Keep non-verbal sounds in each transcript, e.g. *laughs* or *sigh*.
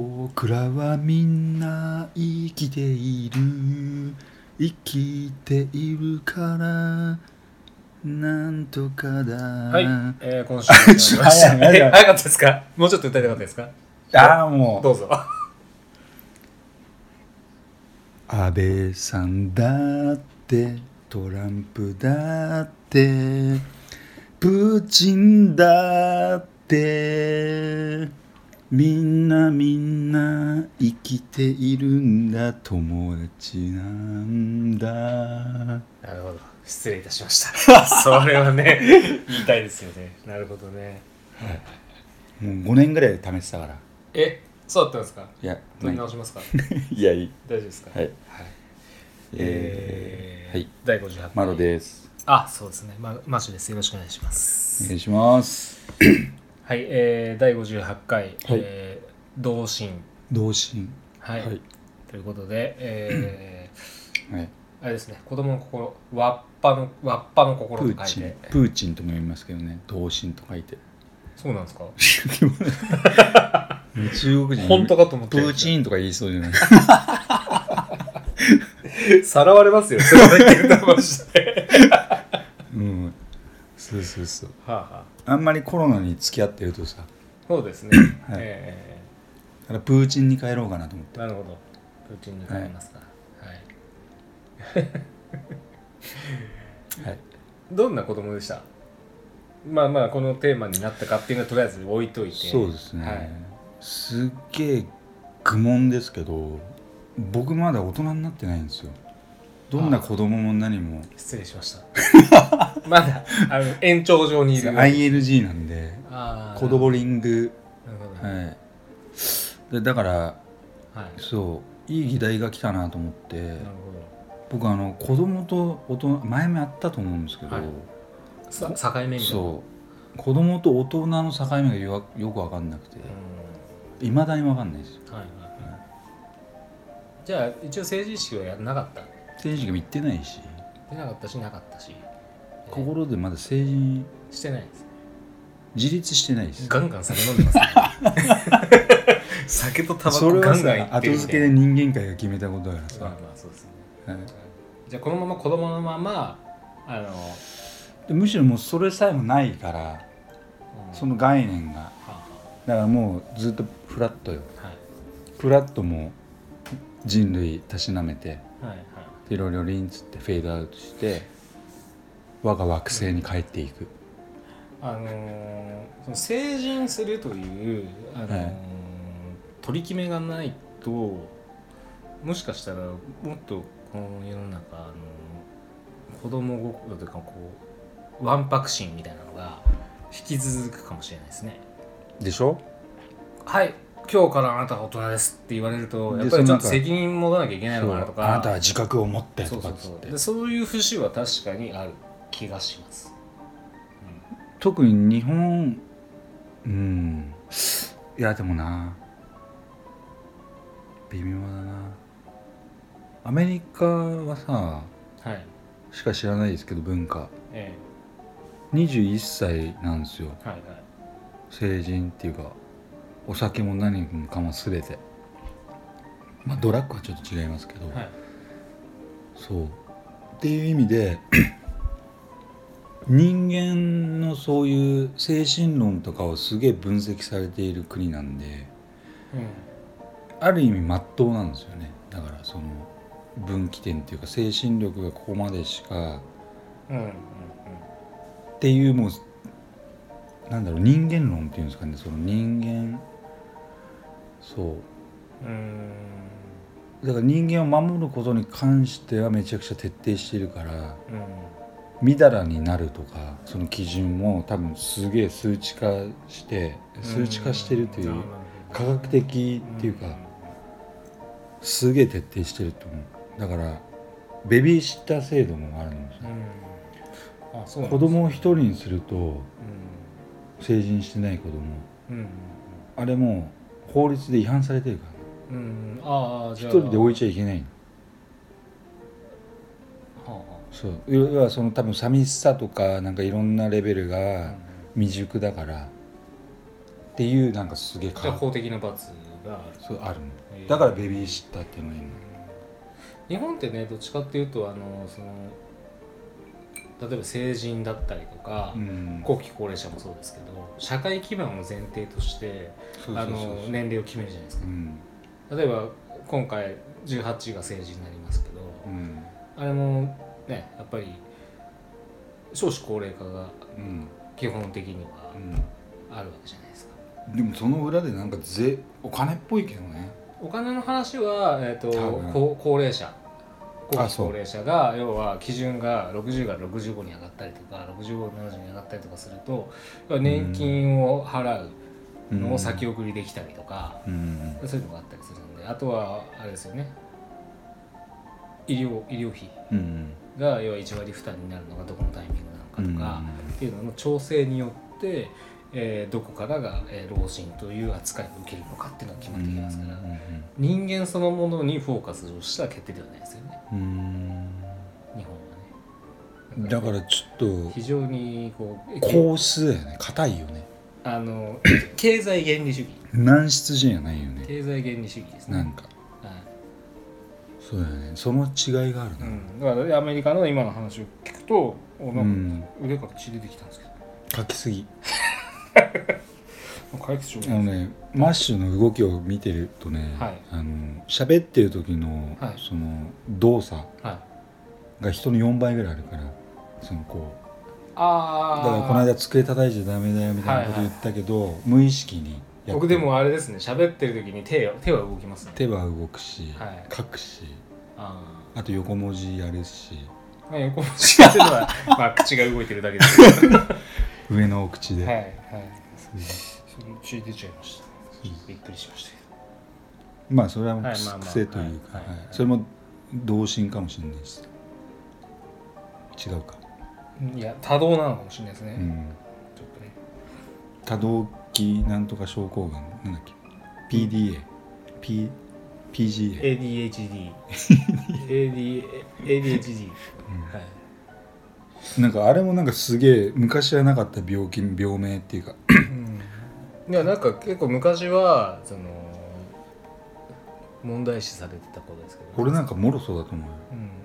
僕らはみんな生きている。生きているからなんとかだ。はい、えー、今週も始まりました。早 *laughs* い早い。え早かったですか？もうちょっと歌いたかったですか？ああもう。どうぞ。安倍さんだってトランプだってプーチンだってみんなみんな生きているんだ友達なんだ。なるほど。失礼いたしました。*laughs* それはね *laughs* 言いたいですよね。なるほどね。もう5年ぐらいで試してたから。えそうだったんですか？いや取り直しますか？い。*laughs* やいい。大丈夫ですか？はい。えーはい。第58回。マロです。あそうですね。まマッシュです。よろしくお願いします。お願いしますはい、えー、第58回、えー同心。同心。はい、はい。ということで、え *clears throat* はい。ー、あれですね子供の心わっぱのわっぱの心プーチンと書いて。プーチンとも読みますけどね。同心と書いて。そうなんですか？中国人。本当かと思ってプーチンとか言いそうじゃない？*laughs* さらわれますよ。それだけ言ったま *laughs* して。うんそうそうそう。はあ、はあ、あんまりコロナに付き合ってるとさ。そうですね、*coughs* はい。えだからプーチンに帰ろうかなと思って。ー、なるほど。プーチンに変えますか。はい、はい。どんな子供でした？まあまあこのテーマになったかっていうのはとりあえず置いといて。そうですね、はい、すっげえ愚問ですけど僕まだ大人になってないんですよどんな子供も何も。失礼しました。*laughs* まだあの延長上にいる ILG な。んで子供リング。はい。でだからはい。そういい議題が来たなと思って。僕あの子供と大人前もあったと思うんですけど、はい。境目みた子供と大人の境目がよよく分かんなくて。ういまだに分かんないですはいはいはい。じゃあ一応政治意識はやなかった？政治が言ってないし。出なかったしなかったし。心でまだ成人してない。です自立してないですガンガン酒飲んでますね。酒とタバそれはコガンガンって後付けで人間界が決めたことだからさ、まあまあそうですね。はい。じゃあこのまま子供のままあの、でむしろもうそれさえもないからうん。その概念が。はあだからもうずっとフラットよ。ははい。フラットも人類たしなめて。はいはいピロリロリンつってフェードアウトして我が惑星に帰っていく、あのーその成人するという、あのーはい。取り決めがないともしかしたらもっとこの世の中、あのー子供心というかこうわんぱく心みたいなのが引き続くかもしれないですね。でしょ？はい今日からあなたが大人ですって言われるとでやっぱりちょっと責任持たなきゃいけないのかなとか。あなたは自覚を持ってとかって。そういう節は確かにある気がします。特に日本うん。いやでもな。微妙だな。アメリカはさはい。しか知らないですけど文化。え21歳なんですよ。えはいはい。成人っていうかお酒も何もかも全て。まあドラッグはちょっと違いますけど、はい。そう。っていう意味で *clears throat* 人間のそういう精神論とかをすげえ分析されている国なんでうん。ある意味真っ当なんですよね。だからその分岐点っていうか精神力がここまでしかうんうんうん。っていうもうなんだろう人間論っていうんですかね。その人間そう。うだから人間を守ることに関してはめちゃくちゃ徹底してるからうん。みだらになるとかその基準も多分すげえ数値化して数値化してるという科学的っていうかすげえ徹底してると思う。だからベビーシッター制度もあるんですよ。うん。あそうなん子供を一人にするとうん。成人してない子供。うん。あれもう法律で違反されてるから。うんうんああじ一ゃあ。人で置いちゃいけない。のはあ。はそう。要はその多分寂しさとかなんかいろんなレベルあが未熟だから。っていうなんかすげえ法的な罰が。そうあるだからベビーシッターっていうのがいいの。日本ってねどっちかっていうとあのその例えば成人だったりとか、うん。後期高齢者もそうですけど社会基盤を前提としてあの年齢を決めるじゃないですか。うん。例えば今回18が成人になりますけど、うん。あれもねやっぱり少子高齢化がうん基本的にはうん。あるわけじゃないですか。でもその裏でなんかぜお金っぽいけどね。お金の話は、えー、と多分。高高齢者高齢者が要は基準が60から65に上がったりとか65、70に上がったりとかすると年金を払うのを先送りできたりとか、うん。そういうのがあったりするんであとはあれですよね。医療医療費うん。が要は1割負担になるのがどこのタイミングなのかとか、っていうのの調整によって、えーどこからが、えー老人という扱いを受けるのかっていうのが決まってきますから、人間そのものにフォーカスをした決定ではないですよね。日本はね。だからちょっ非常にこうと硬質だよね。硬いよね。あの *coughs* 経済原理主義。軟質じゃないよね。経済原理主義ですね。なんか。はい。そうだよね。その違いがあるな。うん、だからアメリカの今の話を聞くとおうなん腕から血出てきたんですけど。書きすぎ解決しよう。あのねマッシュの動きを見てるとね、はい。あの喋ってる時の、はい。その動作はい。が人の4倍ぐらいあるからそのこう。ああだからこの間机叩いちゃダメだよみたいなこと言ったけど、無意識にやってる。僕でもあれですね。喋ってる時に手手は動きますね。手は動くし、はい。書くしああと横文字やるし。あまあ横文字やってるのはまあ口が動いてるだけです *laughs* 上のお口で、はいその血出ちゃいました。びっくりしましたけまあそれは癖というか、それも同心かもしれないし違うか、どいや多動なのかもしれないですね、うん、ちょっとね。多動期なんとか症候群なんだっけ？PDA P PGA、ADHD AD ADHD うん。はい。なんかあれもなんかすげえ昔はなかった病気病名っていうかいやなんか結構昔はその問題視されてたことですけど。俺なんかもろそうだと思うよ、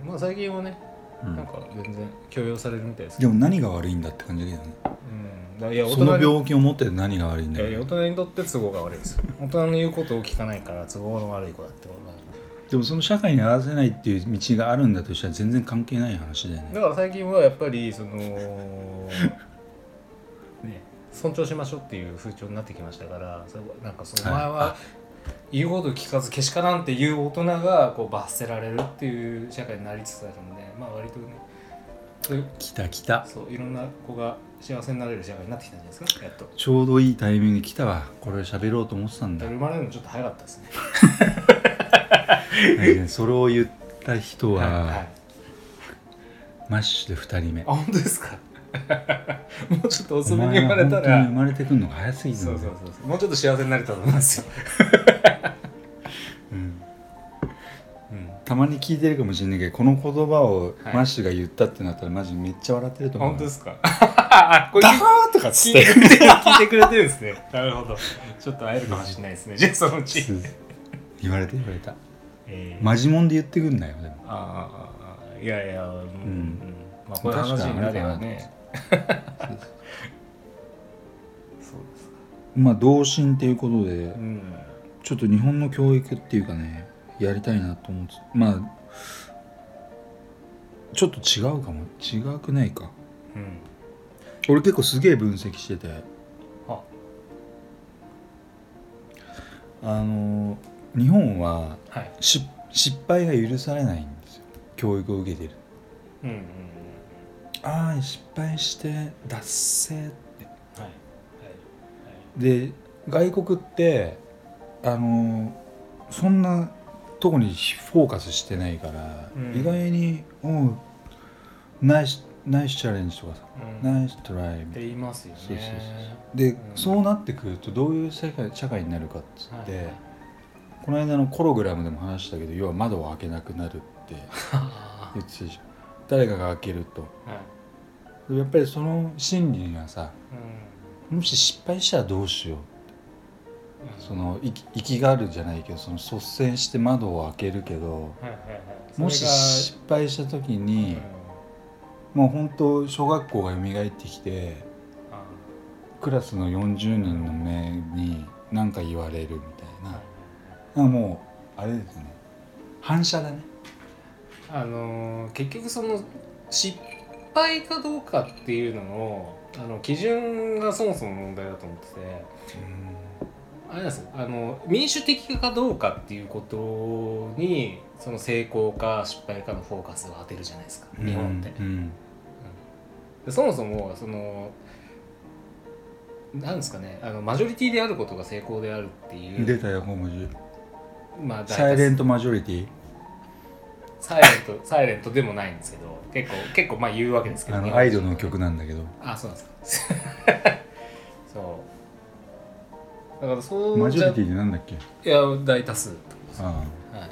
うん。まあ最近はねうん。なんか全然許容されるみたいです。けど、でも何が悪いんだって感じだけどね。うん、だからいや大その人に病気を持って何が悪いんいやいやだよ大人にとって都合が悪いですよ。大人の言うことを聞かないから都合の悪い子だってことだ。でもその社会に合わせないっていう道があるんだとしたら全然関係ない話だよね。だから最近はやっぱりそのね *laughs* 尊重しましょうっていう風潮になってきましたからそれなんかその前は言うこと聞かずけしからんっていう大人がこう罰せられるっていう社会になりつつあるんでまあ割とねそういう来た来た。そういろんな子が幸せになれる社会になってきたんじゃないですかやっと。ちょうどいいタイミングに来たわ。これ喋ろうと思ってたんだ。生まれるのちょっと早かったですね。ね *laughs* それを言った人は、はいマッシュで2人目。あ本当ですか？*laughs* もうちょっとお遅めに生まれたら。生まれてくるのが早すぎるそうそうそうもうちょっと幸せになれたと思いますよ、*laughs* うん。うん。たまに聞いてるかもしれないけどこの言葉をはいマッシュが言ったってなったらマジめっちゃ笑ってると思う。本当ですか？*laughs* あこれダーとかっつって。聞いてくれてるんですね。なるほど。ちょっと会えるかもしれないですね。じゃあそのうち、言われて言われた。えー。マジモンで言ってくんだよでも。あーあいやいやうん、うん。まあこういう話になればねまあ同心っていうことでうん。ちょっと日本の教育っていうかねやりたいなと思ってまあちょっと違うかも。違くないか。うん。俺結構すげえ分析してて。あ。あの日本ははい。し失敗が許されないんですよ。教育を受けてる。うんうんうんああ失敗して脱せってはいはい。で外国ってあのそんなとこにフォーカスしてないから、うん。意外に「おうナイスナイスチャレンジ」とかさ「うん。ナイストライ」みったて言いますよね。そうそうそうで、うん。そうなってくるとどういう社会社会になるかっつって、はいはい。この間のコログラムでも話したけど要は窓を開けなくなるってあ。言ってたでしょ誰かが開けると。ーはい。やっぱりその心理にはさうん。もし失敗したらどうしようその息息があるじゃないけどその率先して窓を開けるけどはいはいはい。もし失敗した時に、もう本当小学校が蘇ってきてクラスの40人の目に何か言われるみたいな。なんかもうあれですね。反射だねあのー結局その失敗かどうかっていうののあの基準がそもそも問題だと思ってて。あれなんですよ。あの民主的かどうかっていうことにその成功か失敗かのフォーカスを当てるじゃないですか。日本って。うん。でそもそもそのなんですかね。あのマジョリティであることが成功であるっていう。出たよ小文字まあ、サイレントマジョリティサイレント *laughs* サイレントでもないんですけど結構結構まあ言うわけですけどあ日本人。のアイドルの曲なんだけど。あそうなんですか。*laughs* そう。だからそうマジョリティィってなんだっけ？いや大多数ってことです、あはい、あ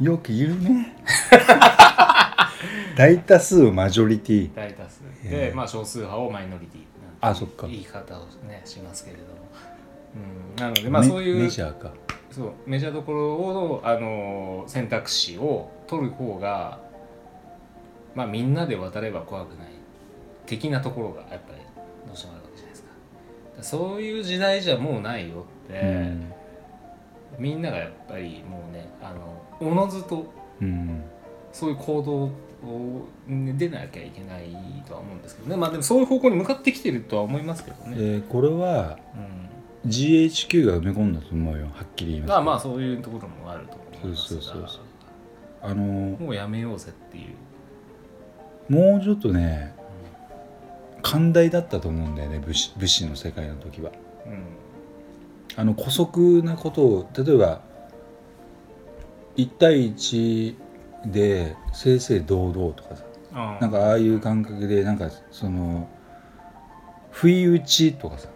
よく言うね。*laughs* 大多数をマジョリティ。大多数。へでえまあ少数派をマイノリティ。あそっか。言い方をねしますけれども、うん、なのでまあメそういうメジャーかそうメジャーどころをあの選択肢を取る方がまあみんなで渡れば怖くない的なところがやっぱりどうしてもあるわけじゃないですか。そういう時代じゃもうないよって、うん。みんながやっぱりもうねあのおのずとうん。そういう行動を出なきゃいけないとは思うんですけどね。まあでもそういう方向に向かってきてるとは思いますけどね、えーこれはうん GHQ が埋め込んだと思うよはっきり言いますまあまあそういうところもあると思います。がそうそうそうそう。あのーもうやめようぜっていう、もうちょっとね寛大だったと思うんだよね武士武士の世界の時は。うん。あの姑息なことを例えば1対1で正々堂々とかさあ。なんかああいう感覚でなんかその不意打ちとかさ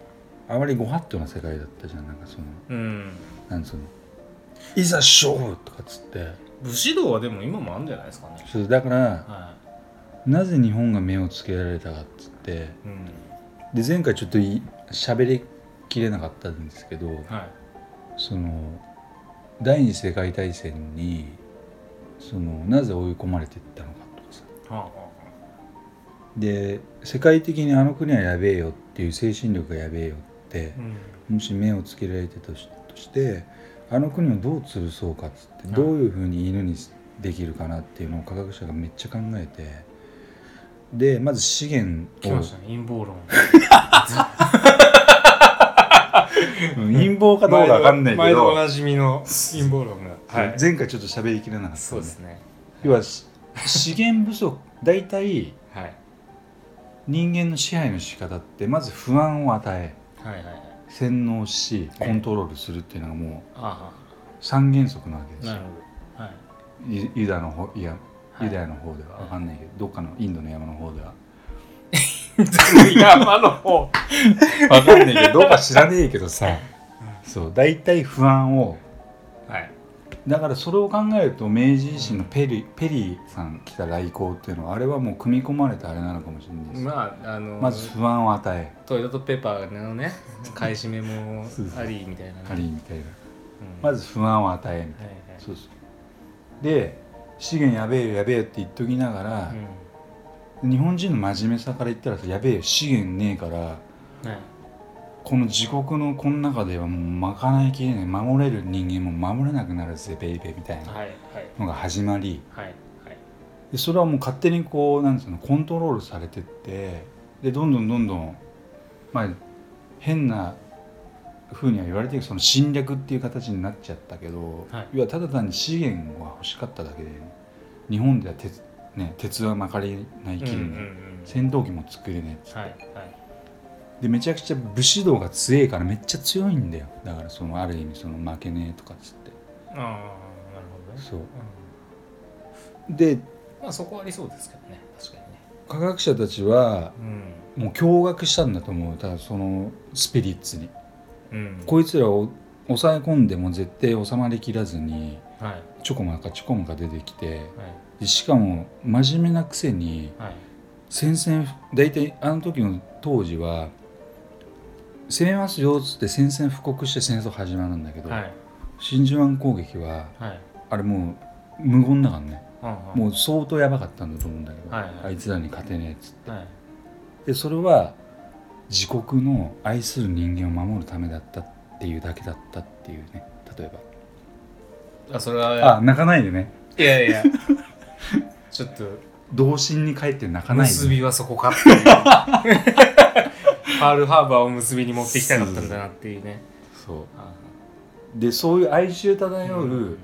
あまりご法度な世界だったじゃん。なんかそのうん。なんつうの。いざ勝負とかっつって。武士道はでも今もあるんじゃないですかね。そうだからはなぜ日本が目をつけられたかっつって。い、うん、で前回ちょっとい喋りきれなかったんですけどはい。その第二次世界大戦にそのなぜ追い込まれていったのかとかさ。はあはで世界的にあの国はやべえよっていう精神力がやべえよっもし目をつけられてたとしてあの国をどう潰そうかっつってはい。どういうふうに犬にできるかなっていうのを科学者がめっちゃ考えてでまず資源をね陰謀論。う *laughs* ん陰謀かどうかわかんないけど毎度おなじみの陰謀論が。はい。前回ちょっと喋りきれなかったそうですね。要はし資源不足大体はい。人間の支配の仕方ってまず不安を与え洗脳しコントロールするっていうのがもうあ三原則なわけですよ。ユユダの方いやはい。ユダヤの方ではわかんないけど、どっかのインドの山の方では。*laughs* 山の方。*laughs* わかんないけどどうか知らねえけどさ。そう大体不安をはいだからそれを考えると明治維新のペリ,、ペリーさん来た来航っていうのはあれはもう組み込まれたあれなのかもしれないです、まああのまず不安を与え。トイレットペーパーのね買い占めもありみたいなね。ありみたいな。うん。まず不安を与えみたいな。はいはい。そうそう。で資源やべえよやべえよって言っときながら、日本人の真面目さから言ったらさやべえよ資源ねえからうんはいこの自国のこの中ではもう賄いきれない守れる人間も守れなくなるぜベイベーみたいなのが始まり。はいはい。でそれはもう勝手にこうなんつうのコントロールされてってでどんどんどんどんまあ変なふうには言われてるその侵略っていう形になっちゃったけど、はい。要はただ単に資源が欲しかっただけで日本では鉄,、ね、鉄はまかれないきりね、うんうんうん戦闘機も作れねえっつって。はいはいでめちゃくちゃ武士道が強いからめっちゃ強いんだよ。だからそのある意味その負けねえとかっつって。ああなるほどね。そう。うん。でまあそこはありそうですけどね。確かにね。科学者たちはうん。もう驚愕したんだと思う。だからそのスピリッツに。うん。こいつらを抑え込んでも絶対収まりきらずにはい。ちょこまかちょこまか出てきてはい。でしかも真面目なくせにはい。宣戦大体あの時の当時は攻めますよっつって宣戦布告して戦争始まるんだけど、はい。真珠湾攻撃ははい。あれもう無言だからね。うんうん。もう相当やばかったんだと思うんだけど、はいはい。あいつらに勝てねえっつって。はい。でそれは自国の愛する人間を守るためだったっていうだけだったっていうね。例えあそれはばあ泣かないでね。いやいや *laughs* ちょっと。童心に帰って泣かないで結びはそこかっていう *laughs* パールハーバーを結びに持っていきたかったんだなっていうね。そう。あでそういう哀愁漂う、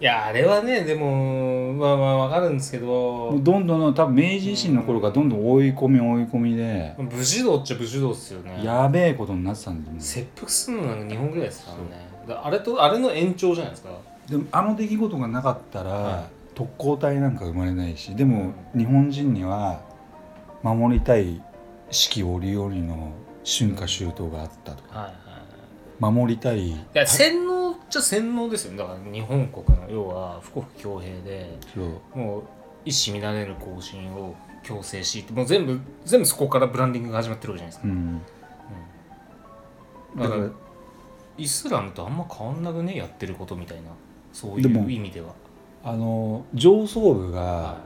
いやあれはねでもまあまあわかるんですけど。どんどん多分明治維新の頃からどんどん追い込み追い込みで、武士道っちゃ武士道っすよね。やべえことになってたんだよね切腹するのなんか日本ぐらいですからね。だあれとあれの延長じゃないですか。でもあの出来事がなかったら、は特攻隊なんか生まれないしでも、日本人には守りたい四季折々の春夏秋冬があったとか、守りたい。いや洗脳っちゃ洗脳ですよね。だから日本国の要は富国強兵でもう一糸乱れぬ行進を強制しもう全部全部そこからブランディングが始まってるわけじゃないですか、うん。だかだかららイスラムとあんま変わんなくねやってることみたいな。そういう意味では。あの上層部がは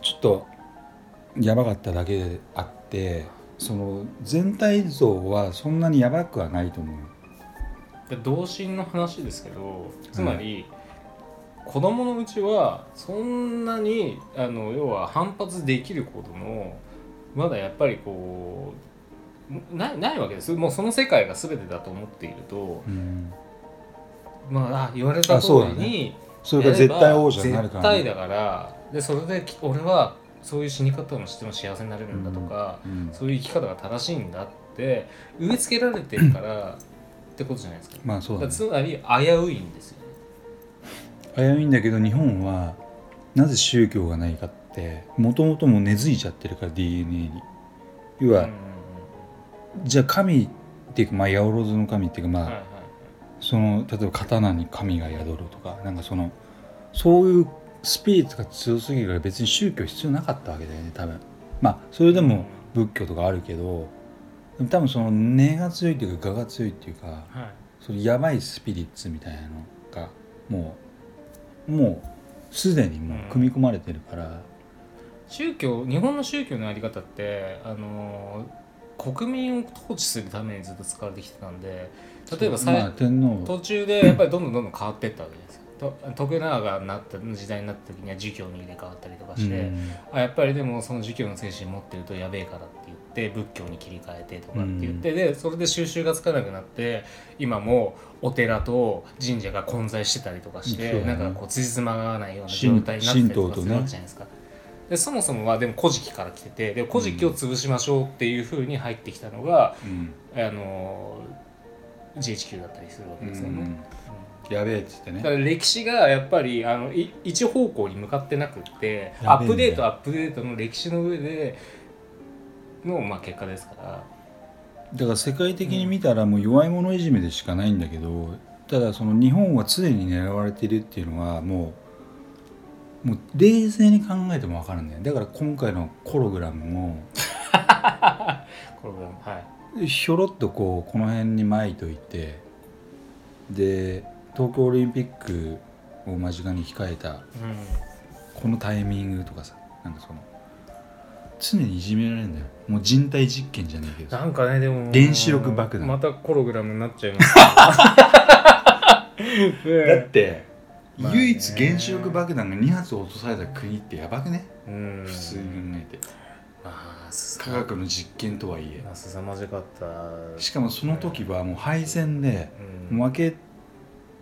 ちょっとやばかっただけであってその全体像はそんなにやばくはないと思う。同心の話ですけどつまり、子供のうちはそんなにあの要は反発できるほどのまだやっぱりこうないないわけです。もうその世界が全てだと思っているとうん。まああ言われた通りにそれが絶対王者になるから、絶対だからでそれでき俺はそういう死に方をしても幸せになれるんだとか、うんそういう生き方が正しいんだって植え付けられてるからってことじゃないですか。まあそうだ、ね、だからつまり危ういんですよ。ね。危ういんだけど日本はなぜ宗教がないかってもともともう根付いちゃってるから DNA に。要は、うんじゃあ神っていうかまあ八百万の神っていうかまあ、はいはいはい。その例えば刀に神が宿るとかなんかそのそういうスピリッツが強すぎるから別に宗教必要なかったわけだよね多分。まあそれでも仏教とかあるけど多分その根が強いっていうか我が強いっていうかはい。そのやばいスピリッツみたいなのがもうもうすでにもう組み込まれてるから、宗教日本の宗教のやり方ってあの国民を統治するためにずっと使われてきてたんで例えば最、まあ、天皇途中でやっぱりどんどんどんどん変わっていったわけですよ。と徳川がなった時代になった時には儒教に入れ替わったりとかして、うん。あやっぱりでもその儒教の精神持ってるとやべえからって言って仏教に切り替えてとかって言って、でそれで収集がつかなくなって今もお寺と神社が混在してたりとかして、ね。なんかこう辻褄が合わないような状態になってたりとかするわけじゃないですか。でそもそもはでも「古事記」から来ててで「古事記」を潰しましょうっていうふうに入ってきたのが、うん。あの GHQ だったりするわけですよね。うんやべえっつってね。だから歴史がやっぱりあのい一方向に向かってなくってアップデートアップデートの歴史の上での、まあ、結果ですから。だから世界的に見たらもう弱い者いじめでしかないんだけどただその日本は常に狙われているっていうのはもうもう冷静に考えても分かるんだよ。だから今回のコログラムもこれがはい。ひょろっとこうこの辺に巻いといてで東京オリンピックを間近に控えたうこのタイミングとかさなんかその常にいじめられるんだよ。もう人体実験じゃないけん、どなんかねでも原子力爆弾。またコログラムになっちゃいます。*laughs* だって、まあね唯一原子力爆弾が2発落とされた国ってやばくね、うん。普通に考えて。まあす科学の実験とはいえ。まあ凄まじかった。しかもその時はもう敗戦でうん。負け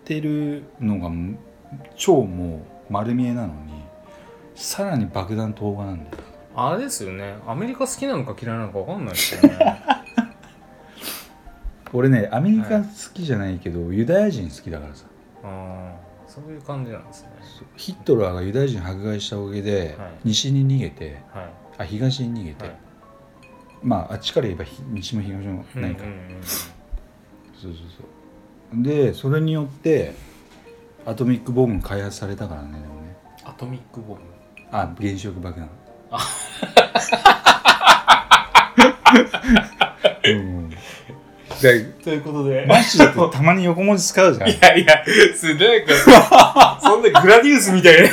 てるのが超もう丸見えなのにさらに爆弾投下なんだよ。あれですよね。アメリカ好きなのか嫌いなのか分かんないですよね。*laughs* 俺ねアメリカ好きじゃないけど、ユダヤ人好きだからさ。あーそういう感じなんですね。ヒットラーがユダヤ人迫害したおかげで、はい。西に逃げてはい。あ東に逃げて、はい。まああっちから言えばひ西も東もないか。ら、うんうんうん。そうそうそうでそれによってアトミックボム開発されたからねでもね。アトミックボム？あ原子力爆弾。*laughs* うん。でということで。マッシュだってたまに横文字使うじゃん。いやいやすなんかそんなグラディウスみたいな。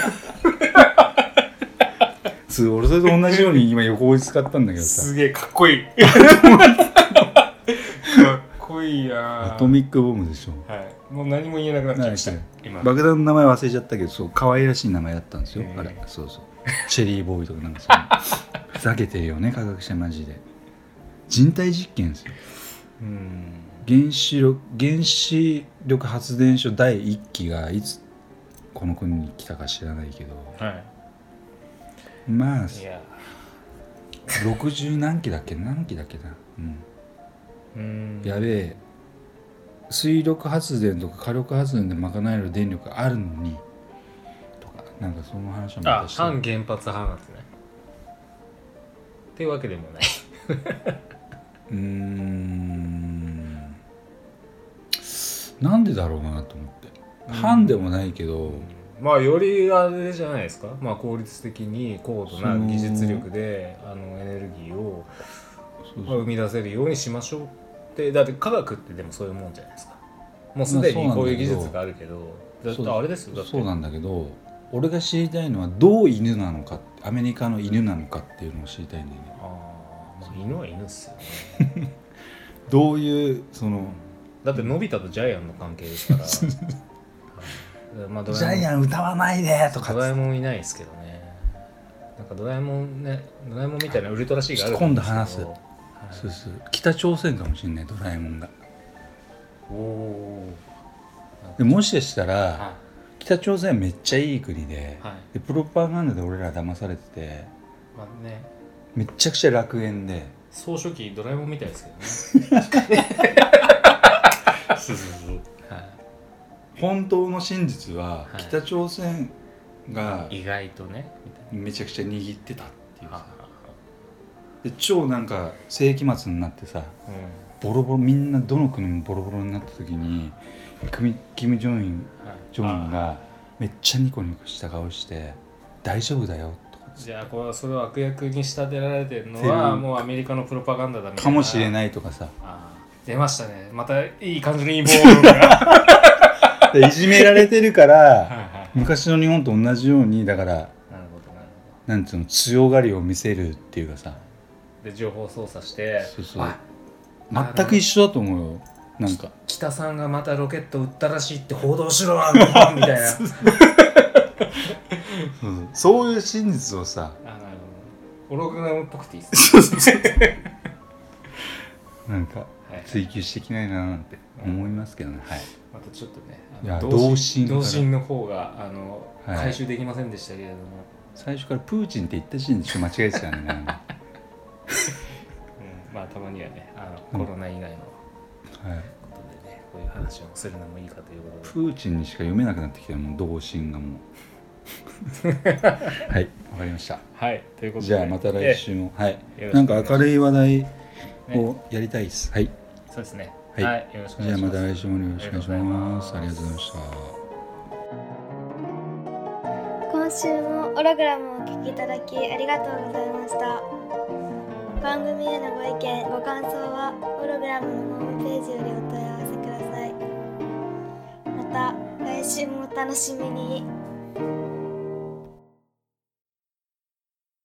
す俺それと同じように今横文字使ったんだけどさ。すげえかっこいい *laughs* こいいなアトミックボムでしょ。はい。もう何も言えなくなっちゃいました爆弾の名前忘れちゃったけどそう可愛らしい名前だったんですよ、へー。あれ。そうそう。チェリーボーイとかなんかそう。*laughs* ふざけてるよね科学者マジで。人体実験ですよ。うん。原子力原子力発電所第1機がいつこの国に来たか知らないけど。はまあいいや60何機だっけ？何機だっけな、うん、うんやべえ。水力発電とか火力発電で賄える電力があるのに。とかなんかその話をまあ反原発派なんですね。っていうわけでもない。うーん。なんでだろうなと思って。反でもないけど、まあよりあれじゃないですか、まあ、効率的に高度な技術力であのエネルギーを生み出せるようにしましょうってだって科学ってでもそういうもんじゃないですか。もうすでにこういう技術があるけどだってあれですよそうなんだけど俺が知りたいのはどう犬なのかアメリカの犬なのかっていうのを知りたいんだよね。ああ犬は犬っすよね。*laughs* どういうそのだってのび太とジャイアンの関係ですから。はい。まあドジャイアン歌わないでとか。ドラえもんいないですけどね。なんかドラえもんねドラえもんみたいなウルトラシーがあるんですけど。今度話す。はいそうそう。北朝鮮かもしれないドラえもんが。おおでもしかしたら、は北朝鮮めっちゃいい国で,、はい。でプロパガンダで俺ら騙されてていまあね。めっちゃくちゃ楽園で。総書記ドラえもんみたいですけどね。そうそうそう。はい。本当の真実ははい。北朝鮮が意外とねめちゃくちゃ握ってたっていうなさで超なんか世紀末になってさうん。ボロボロみんなどの国もボロボロになった時にキムキム・ジョンインはい。ジョンインがめっちゃニコニコした顔して「大丈夫だよ」とかじゃあこれはそれを悪役に仕立てられてるのはもうアメリカのプロパガンダだみたいな。かもしれいないとかさ。出ましたね。またいい感じの陰謀論が。*laughs* でいじめられてるからはいはい。昔の日本と同じようにだからなんつうの強がりを見せるっていうかさで情報操作して。そうそう。あ全く一緒だと思うよ。なんか。北さんがまたロケット撃ったらしいって報道しろみたいな。*laughs* そういう真実をさ。ホログラムっぽくていいっすね。*laughs* なんかはい。追求していきないななんて思いますけどね。はい。またちょっとね同心同心の方があの、はい。回収できませんでしたけれども、最初からプーチンって言った時点でちょっと間違えてたよねまあたまにはねあうんのコロナ以外のはい。ことでね、こういう話をするのもいいかということで。プーチンにしか読めなくなってきたよもう同心がもう。*laughs* はいわかりました。はいということで。じゃあまた来週も。はい。なんか明るい話題ね。をやりたいです。はい。そうですね。はい。よろしくおじゃあ願いしまますた来週もよろしくお願いします。ありがとうございました。今週もオログラムをお聞きいただきありがとうございました番組へのご意見ご感想はプログラムのホームページよりお問い合わせください。また来週もお楽しみに。